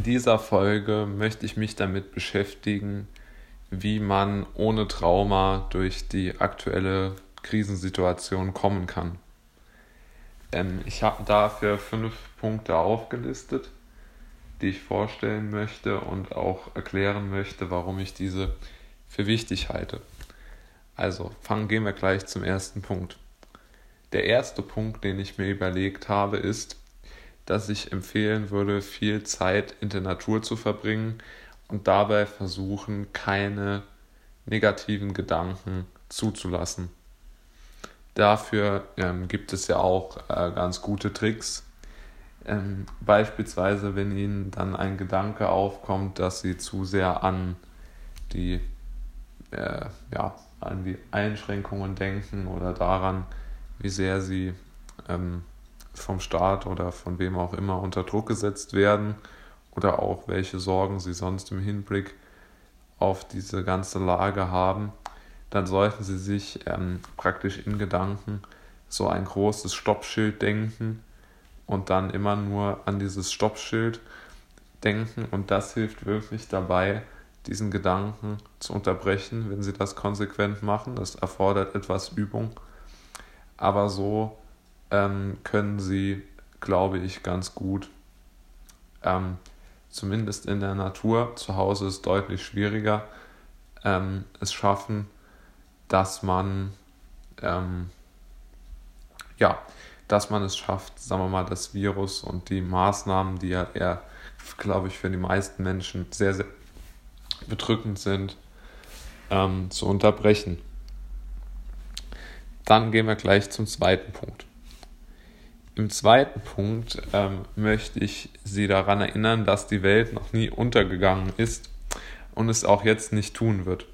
In dieser Folge möchte ich mich damit beschäftigen, wie man ohne Trauma durch die aktuelle Krisensituation kommen kann. Ähm, ich habe dafür fünf Punkte aufgelistet, die ich vorstellen möchte und auch erklären möchte, warum ich diese für wichtig halte. Also fangen gehen wir gleich zum ersten Punkt. Der erste Punkt, den ich mir überlegt habe, ist, dass ich empfehlen würde, viel Zeit in der Natur zu verbringen und dabei versuchen, keine negativen Gedanken zuzulassen. Dafür ähm, gibt es ja auch äh, ganz gute Tricks. Ähm, beispielsweise, wenn Ihnen dann ein Gedanke aufkommt, dass Sie zu sehr an die, äh, ja, an die Einschränkungen denken oder daran, wie sehr Sie ähm, vom Staat oder von wem auch immer unter Druck gesetzt werden oder auch welche Sorgen sie sonst im Hinblick auf diese ganze Lage haben, dann sollten sie sich ähm, praktisch in Gedanken so ein großes Stoppschild denken und dann immer nur an dieses Stoppschild denken und das hilft wirklich dabei, diesen Gedanken zu unterbrechen, wenn sie das konsequent machen. Das erfordert etwas Übung, aber so ähm, können sie, glaube ich, ganz gut, ähm, zumindest in der Natur, zu Hause ist deutlich schwieriger, ähm, es schaffen, dass man, ähm, ja, dass man es schafft, sagen wir mal, das Virus und die Maßnahmen, die ja eher, glaube ich, für die meisten Menschen sehr, sehr bedrückend sind, ähm, zu unterbrechen. Dann gehen wir gleich zum zweiten Punkt. Im zweiten Punkt ähm, möchte ich Sie daran erinnern, dass die Welt noch nie untergegangen ist und es auch jetzt nicht tun wird.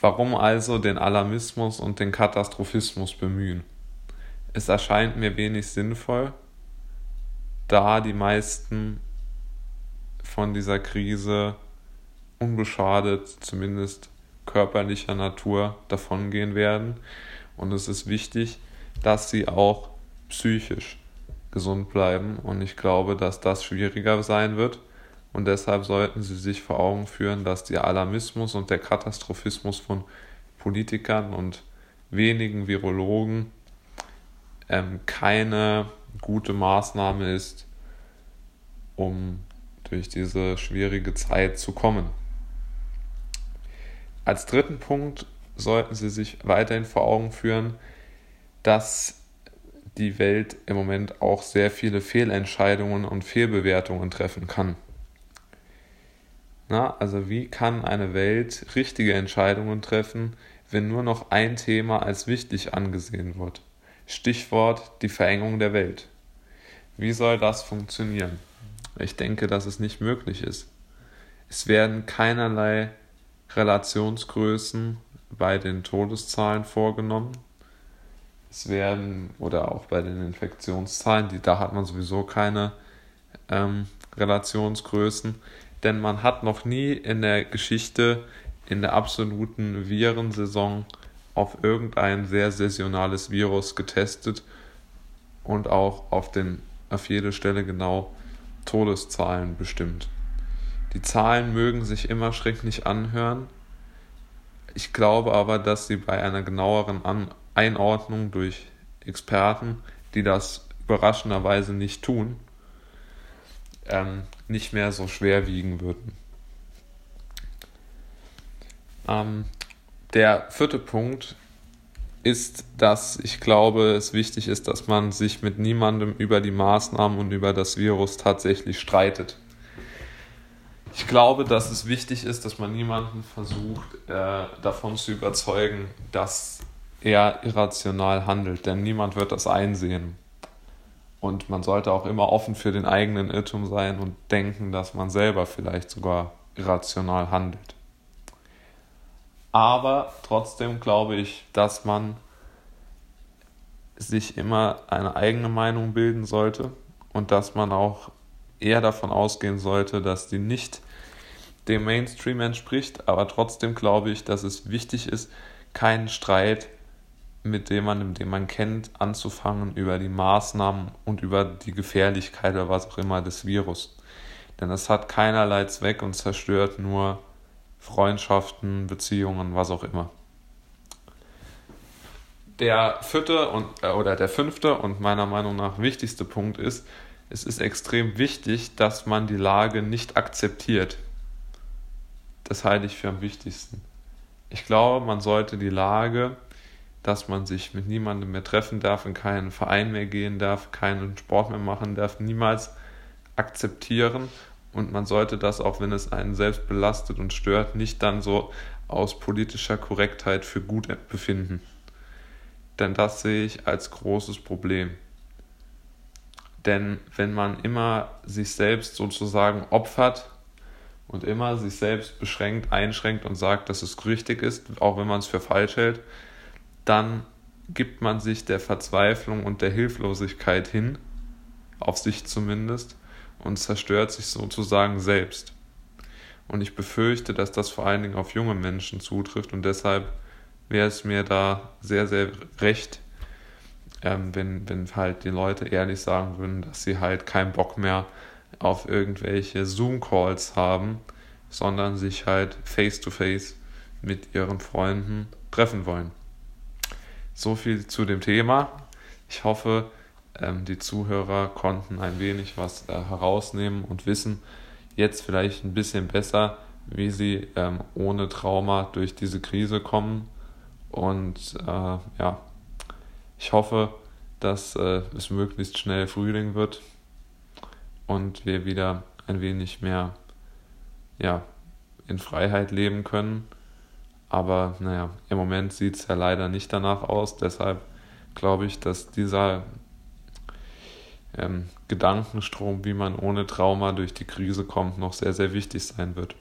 Warum also den Alarmismus und den Katastrophismus bemühen? Es erscheint mir wenig sinnvoll, da die meisten von dieser Krise unbeschadet, zumindest körperlicher Natur, davongehen werden. Und es ist wichtig, dass sie auch psychisch gesund bleiben. Und ich glaube, dass das schwieriger sein wird. Und deshalb sollten Sie sich vor Augen führen, dass der Alarmismus und der Katastrophismus von Politikern und wenigen Virologen ähm, keine gute Maßnahme ist, um durch diese schwierige Zeit zu kommen. Als dritten Punkt sollten Sie sich weiterhin vor Augen führen, dass die Welt im Moment auch sehr viele Fehlentscheidungen und Fehlbewertungen treffen kann. Na, also wie kann eine Welt richtige Entscheidungen treffen, wenn nur noch ein Thema als wichtig angesehen wird? Stichwort die Verengung der Welt. Wie soll das funktionieren? Ich denke, dass es nicht möglich ist. Es werden keinerlei Relationsgrößen bei den Todeszahlen vorgenommen. Es werden, oder auch bei den Infektionszahlen, die, da hat man sowieso keine ähm, Relationsgrößen, denn man hat noch nie in der Geschichte, in der absoluten Virensaison auf irgendein sehr saisonales Virus getestet und auch auf, den, auf jede Stelle genau Todeszahlen bestimmt. Die Zahlen mögen sich immer schrecklich anhören. Ich glaube aber, dass sie bei einer genaueren An Einordnung durch Experten, die das überraschenderweise nicht tun, ähm, nicht mehr so schwer wiegen würden. Ähm, der vierte Punkt ist, dass ich glaube, es wichtig ist, dass man sich mit niemandem über die Maßnahmen und über das Virus tatsächlich streitet. Ich glaube, dass es wichtig ist, dass man niemanden versucht, äh, davon zu überzeugen, dass eher irrational handelt, denn niemand wird das einsehen. Und man sollte auch immer offen für den eigenen Irrtum sein und denken, dass man selber vielleicht sogar irrational handelt. Aber trotzdem glaube ich, dass man sich immer eine eigene Meinung bilden sollte und dass man auch eher davon ausgehen sollte, dass die nicht dem Mainstream entspricht. Aber trotzdem glaube ich, dass es wichtig ist, keinen Streit mit jemandem, den man kennt, anzufangen über die Maßnahmen und über die Gefährlichkeit oder was auch immer des Virus. Denn es hat keinerlei Zweck und zerstört nur Freundschaften, Beziehungen, was auch immer. Der vierte und, äh, oder der fünfte und meiner Meinung nach wichtigste Punkt ist, es ist extrem wichtig, dass man die Lage nicht akzeptiert. Das halte ich für am wichtigsten. Ich glaube, man sollte die Lage, dass man sich mit niemandem mehr treffen darf, in keinen Verein mehr gehen darf, keinen Sport mehr machen darf, niemals akzeptieren. Und man sollte das, auch wenn es einen selbst belastet und stört, nicht dann so aus politischer Korrektheit für gut befinden. Denn das sehe ich als großes Problem. Denn wenn man immer sich selbst sozusagen opfert und immer sich selbst beschränkt, einschränkt und sagt, dass es richtig ist, auch wenn man es für falsch hält, dann gibt man sich der Verzweiflung und der Hilflosigkeit hin, auf sich zumindest, und zerstört sich sozusagen selbst. Und ich befürchte, dass das vor allen Dingen auf junge Menschen zutrifft und deshalb wäre es mir da sehr, sehr recht, ähm, wenn, wenn halt die Leute ehrlich sagen würden, dass sie halt keinen Bock mehr auf irgendwelche Zoom-Calls haben, sondern sich halt face-to-face -face mit ihren Freunden treffen wollen. So viel zu dem Thema. Ich hoffe, ähm, die Zuhörer konnten ein wenig was äh, herausnehmen und wissen jetzt vielleicht ein bisschen besser, wie sie ähm, ohne Trauma durch diese Krise kommen. Und äh, ja, ich hoffe, dass äh, es möglichst schnell Frühling wird und wir wieder ein wenig mehr ja, in Freiheit leben können. Aber naja, im Moment sieht es ja leider nicht danach aus. Deshalb glaube ich, dass dieser ähm, Gedankenstrom, wie man ohne Trauma durch die Krise kommt, noch sehr, sehr wichtig sein wird.